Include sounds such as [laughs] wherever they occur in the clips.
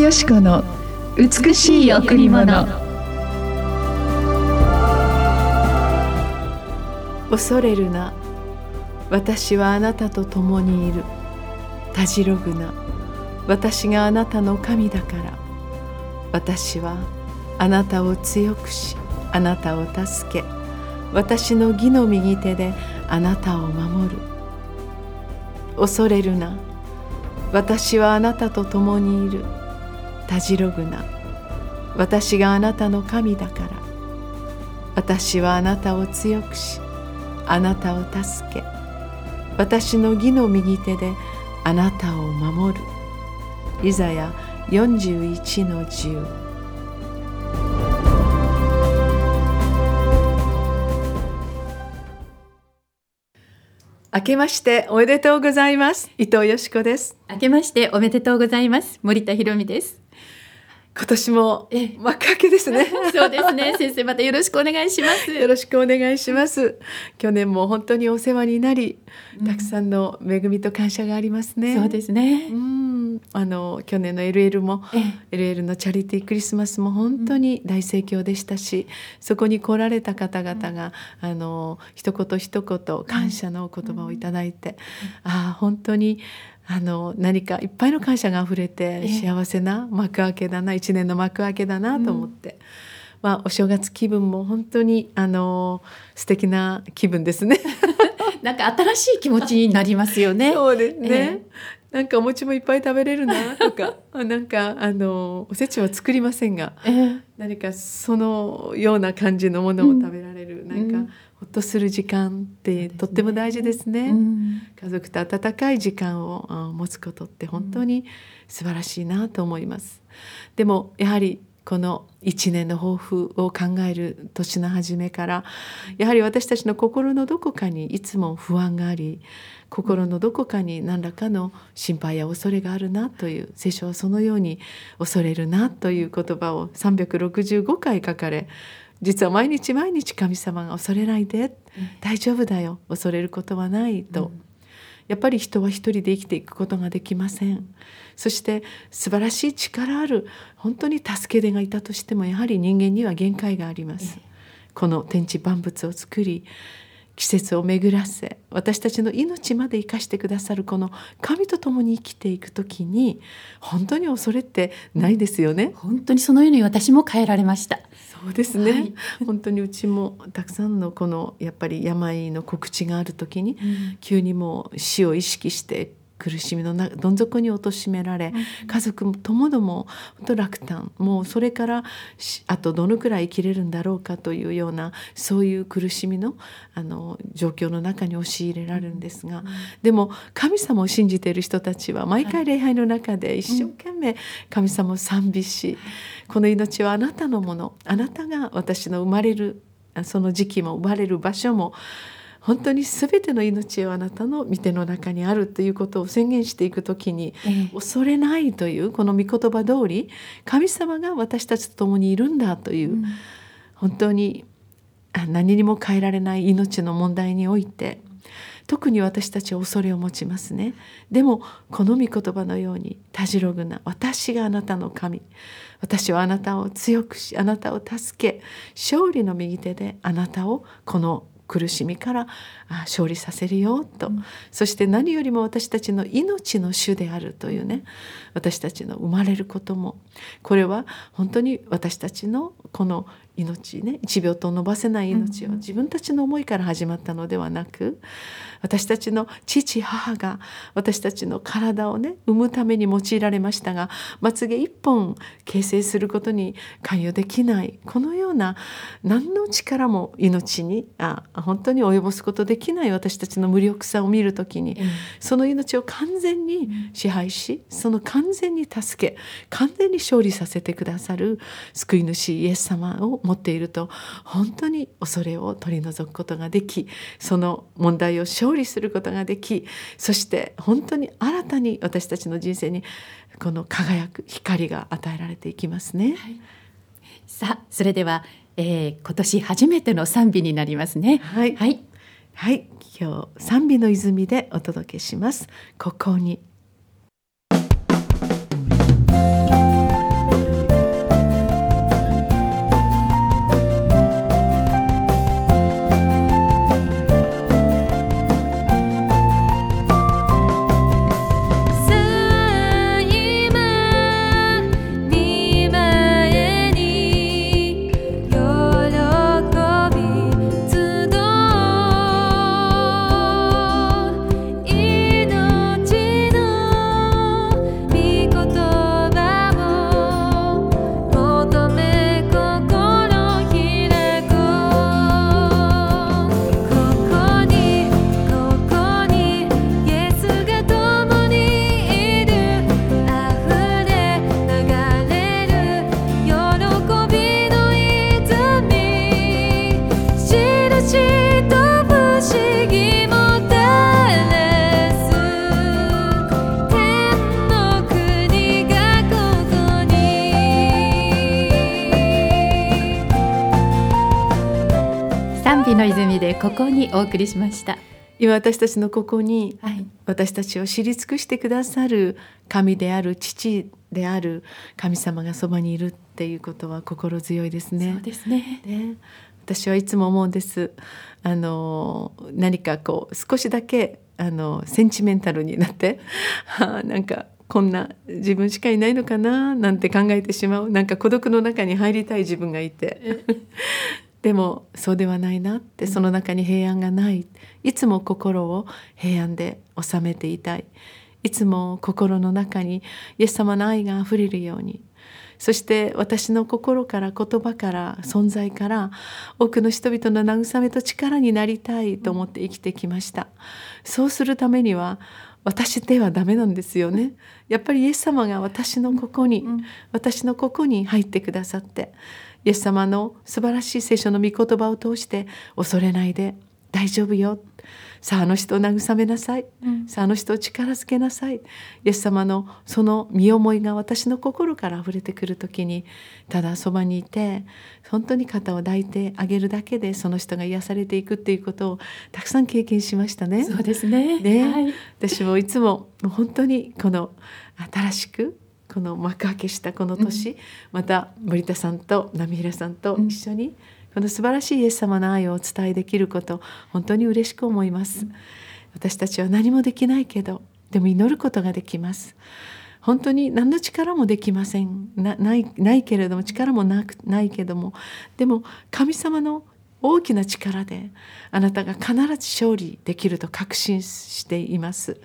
よし子の美しい贈り物。恐れるな。私はあなたと共にいる。たじろぐな。私があなたの神だから。私はあなたを強くしあなたを助け。私の義の右手であなたを守る。恐れるな。私はあなたと共にいる。たじろぐな。私があなたの神だから。私はあなたを強くしあなたを助け。私の義の右手であなたを守る。イザヤ41の10明けましておめでとうございます。伊藤よしこです。明けましておめでとうございます。森田博美です。今年も幕開けですね。[laughs] そうですね。先生またよろしくお願いします。よろしくお願いします。去年も本当にお世話になり、たくさんの恵みと感謝がありますね。そうですね。うん。あの去年の LL も LL のチャリティークリスマスも本当に大盛況でしたし、そこに来られた方々が、うん、あの一言一言感謝の言葉をいただいて、うん、ああ本当にあの何かいっぱいの感謝があふれて幸せな幕開けだな一年の幕開けだなと思って、うん、まあ、お正月気分も本当にあの素敵な気分ですね。[laughs] なんか新しい気持ちになりますよね。[laughs] そうですね。えー、なんかお餅もいっぱい食べれるなとか。[laughs] なんかあのおせちは作りませんが、えー、何かそのような感じのものを食べられる、うん、なんかほっとする時間ってとっても大事ですね。すねうん、家族と温かい時間を持つことって本当に素晴らしいなと思います。でもやはりこの一年の抱負を考える年の初めからやはり私たちの心のどこかにいつも不安があり心のどこかに何らかの心配や恐れがあるなという聖書はそのように恐れるなという言葉を365回書かれ実は毎日毎日神様が恐れないで、大丈夫だよ恐れることはないと、うん、やっぱり人は一人で生きていくことができません。そして素晴らしい力ある本当に助け手がいたとしてもやはり人間には限界があります、この天地万物を作り季節を巡らせ私たちの命まで生かしてくださるこの神と共に生きていく時に本当に恐れってないですよね。本当にそのように私も変えられました。そうですね、はい、[laughs] 本当にうちもたくさんのこのやっぱり病の告知がある時に、うん、急にもう死を意識して苦しみのどん底に貶められ、家族ともども本当落胆。もうそれからあとどのくらい生きれるんだろうかというようなそういう苦しみのあの状況の中に押し入れられるんですが、でも神様を信じている人たちは毎回礼拝の中で一生懸命神様を賛美し、この命はあなたのもの。あなたが私の生まれるその時期も生まれる場所も本当に全ての命はあなたの御手の中にあるということを宣言していく時に、恐れないというこの御言葉通り神様が私たちと共にいるんだという、うん、本当に何にも変えられない命の問題において特に私たちは恐れを持ちますね。でもこの御言葉のようにたじろぐな私があなたの神。私はあなたを強くしあなたを助け勝利の右手であなたをこの苦しみから勝利させるよと、うん、そして何よりも私たちの命の主であるというね私たちの生まれることもこれは本当に私たちのこの命ね1秒と伸ばせない命を自分たちの思いから始まったのではなく私たちの父母が私たちの体をね産むために用いられましたがまつげ一本形成することに関与できないこのような何の力も命にあ本当に及ぼすことできない私たちの無力さを見る時に、うん、その命を完全に支配しその完全に助け完全に勝利させてくださる救い主イエス様を持っていると本当に恐れを取り除くことができその問題を勝利することができそして本当に新たに私たちの人生にこの輝く光が与えられていきますね。はい、さあそれでは、えー、今年初めての賛美になりますね。はい、はい、はい、今日賛美の泉でお届けします。ここに。日の泉でここにお送りしました。今私たちのここにはい。私たちを知り尽くしてくださる神である父である神様がそばにいるっていうことは心強いですね。そう。ですね。ね。私はいつも思うんです。あの何かこう少しだけあのセンチメンタルになっては [laughs] あなんかこんな自分しかいないのかななんて考えてしまうなんか孤独の中に入りたい自分がいてでもそうではないなってその中に平安がない。いつも心を平安で収めていたい。いつも心の中にイエス様の愛があふれるように。そして私の心から言葉から存在から多くの人々の慰めと力になりたいと思って生きてきました。そうするためには私ではダメなんですよね。やっぱりイエス様が私のここに、うん。私のここに入ってくださってイエス様の素晴らしい聖書の御言葉を通して恐れないで大丈夫よ。さああの人を慰めなさい。うん。さああの人を力づけなさい。イエス様のその身思いが私の心から溢れてくる時にただそばにいて本当に肩を抱いてあげるだけでその人が癒されていくっていうことをたくさん経験しましたね。そうですね。ね。はい。私もいつも本当にこの新しくこの幕開けしたこの年、また森田さんと波平さんと一緒にこの素晴らしいイエス様の愛をお伝えできること本当に嬉しく思います、私たちは何もできないけどでも祈ることができます。本当に何の力もできません。なないないけれども力もなくないけども。でも神様の大きな力であなたが必ず勝利できると確信しています。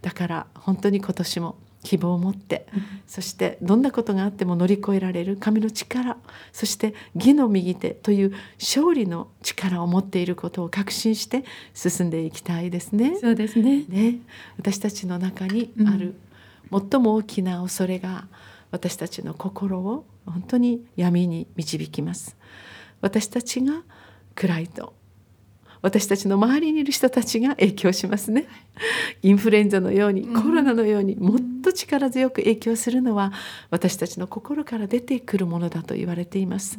だから本当に今年も希望を持って、そしてどんなことがあっても乗り越えられる神の力そして義の右手という勝利の力を持っていることを確信して進んでいきたいですね。そうですね。ね、私たちの中にある、最も大きな恐れが私たちの心を本当に闇に導きます。私たちが暗いと私たちの周りにいる人たちが影響しますね。インフルエンザのようにコロナのようにもっと力強く影響するのは私たちの心から出てくるものだと言われています。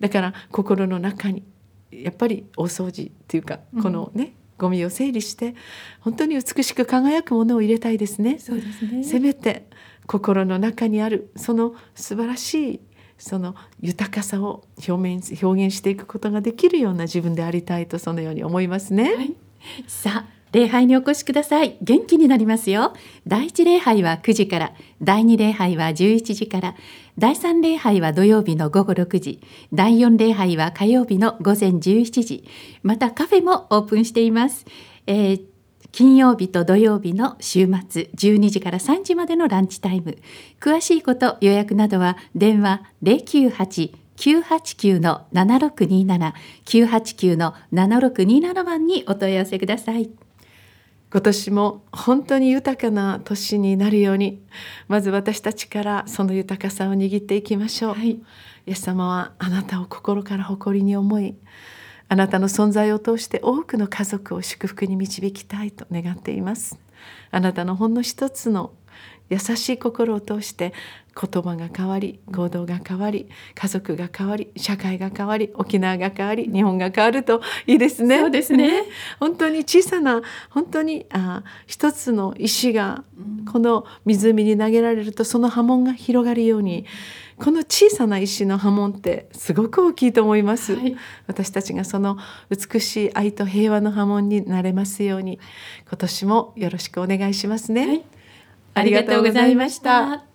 だから心の中にやっぱり大掃除っていうかこのね、ゴミを整理して本当に美しく輝くものを入れたいですね。そうですね。せめて心の中にあるその素晴らしいその豊かさを表現表現していくことができるような自分でありたいとそのように思いますね。はい、さあ礼拝にお越しください。元気になりますよ。第一礼拝は9時から。第二礼拝は11時から。第三礼拝は土曜日の午後6時。第四礼拝は火曜日の午前17時。またカフェもオープンしています、えー金曜日と土曜日の週末12時から3時までのランチタイム。詳しいこと予約などは電話098 989の7627 989の7627番にお問い合わせください。今年も本当に豊かな年になるようにまず私たちからその豊かさを握っていきましょう、はい。イエス様はあなたを心から誇りに思いあなたの存在を通して多くの家族を祝福に導きたいと願っていますあなたのほんの一つの優しい心を通して言葉が変わり行動が変わり家族が変わり社会が変わり沖縄が変わり日本が変わるといいですね。そうですね。[laughs] 本当に小さな本当にあ一つの石がこの湖に投げられるとその波紋が広がるようにこの小さな石の波紋ってすごく大きいと思います、はい。私たちがその美しい愛と平和の波紋になれますように。今年もよろしくお願いしますね、はい。ありがとうございました。